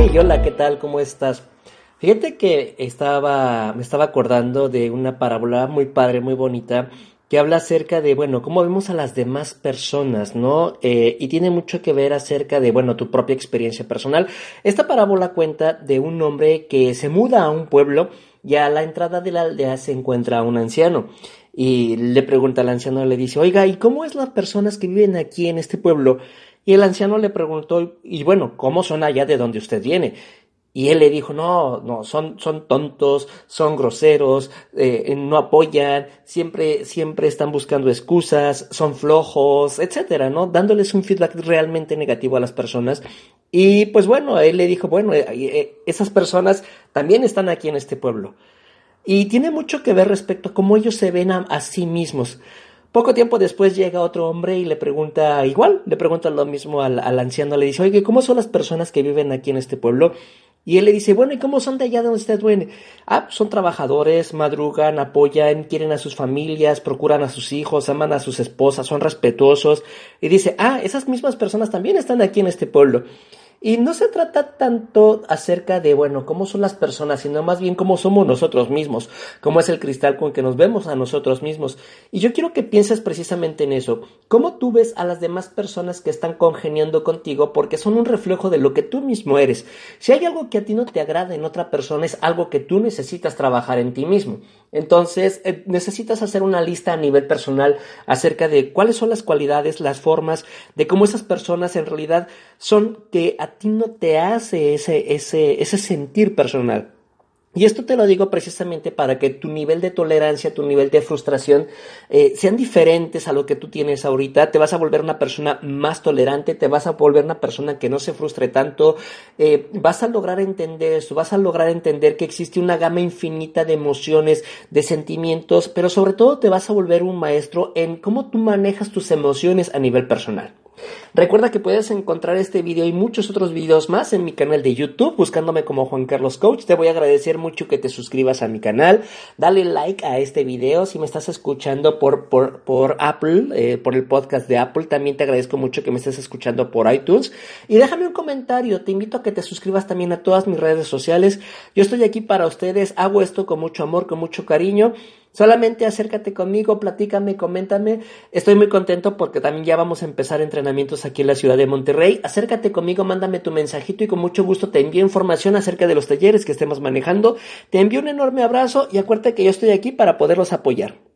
Hey, hola, ¿qué tal? ¿Cómo estás? Fíjate que estaba, me estaba acordando de una parábola muy padre, muy bonita, que habla acerca de, bueno, cómo vemos a las demás personas, ¿no? Eh, y tiene mucho que ver acerca de, bueno, tu propia experiencia personal. Esta parábola cuenta de un hombre que se muda a un pueblo y a la entrada de la aldea se encuentra un anciano. Y le pregunta al anciano, le dice, oiga, ¿y cómo es las personas que viven aquí en este pueblo? Y el anciano le preguntó, y bueno, ¿cómo son allá de donde usted viene? Y él le dijo, no, no, son, son tontos, son groseros, eh, no apoyan, siempre, siempre están buscando excusas, son flojos, etcétera, ¿no? Dándoles un feedback realmente negativo a las personas. Y pues bueno, él le dijo, bueno, eh, eh, esas personas también están aquí en este pueblo. Y tiene mucho que ver respecto a cómo ellos se ven a, sí mismos. Poco tiempo después llega otro hombre y le pregunta igual, le pregunta lo mismo al, al anciano, le dice, oye, ¿cómo son las personas que viven aquí en este pueblo? Y él le dice, bueno, ¿y cómo son de allá donde usted viene? Ah, son trabajadores, madrugan, apoyan, quieren a sus familias, procuran a sus hijos, aman a sus esposas, son respetuosos. Y dice, ah, esas mismas personas también están aquí en este pueblo. Y no se trata tanto acerca de, bueno, cómo son las personas, sino más bien cómo somos nosotros mismos, cómo es el cristal con que nos vemos a nosotros mismos. Y yo quiero que pienses precisamente en eso, cómo tú ves a las demás personas que están congeniando contigo porque son un reflejo de lo que tú mismo eres. Si hay algo que a ti no te agrada en otra persona, es algo que tú necesitas trabajar en ti mismo. Entonces, eh, necesitas hacer una lista a nivel personal acerca de cuáles son las cualidades, las formas, de cómo esas personas en realidad son que a ti no te hace ese, ese, ese sentir personal. Y esto te lo digo precisamente para que tu nivel de tolerancia, tu nivel de frustración eh, sean diferentes a lo que tú tienes ahorita. Te vas a volver una persona más tolerante, te vas a volver una persona que no se frustre tanto. Eh, vas a lograr entender eso, vas a lograr entender que existe una gama infinita de emociones, de sentimientos, pero sobre todo te vas a volver un maestro en cómo tú manejas tus emociones a nivel personal. Recuerda que puedes encontrar este video y muchos otros videos más en mi canal de YouTube buscándome como Juan Carlos Coach. Te voy a agradecer mucho que te suscribas a mi canal. Dale like a este video si me estás escuchando por, por, Apple, eh, por el podcast de Apple. También te agradezco mucho que me estés escuchando por iTunes. Y déjame un comentario. Te invito a que te suscribas también a todas mis redes sociales. Yo estoy aquí para ustedes. Hago esto con mucho amor, con mucho cariño. Solamente acércate conmigo, platícame, coméntame. Estoy muy contento porque también ya vamos a empezar entrenamientos aquí en la ciudad de Monterrey. Acércate conmigo, mándame tu mensajito y con mucho gusto te envío información acerca de los talleres que estemos manejando. Te envío un enorme abrazo y acuérdate que yo estoy aquí para poderlos apoyar.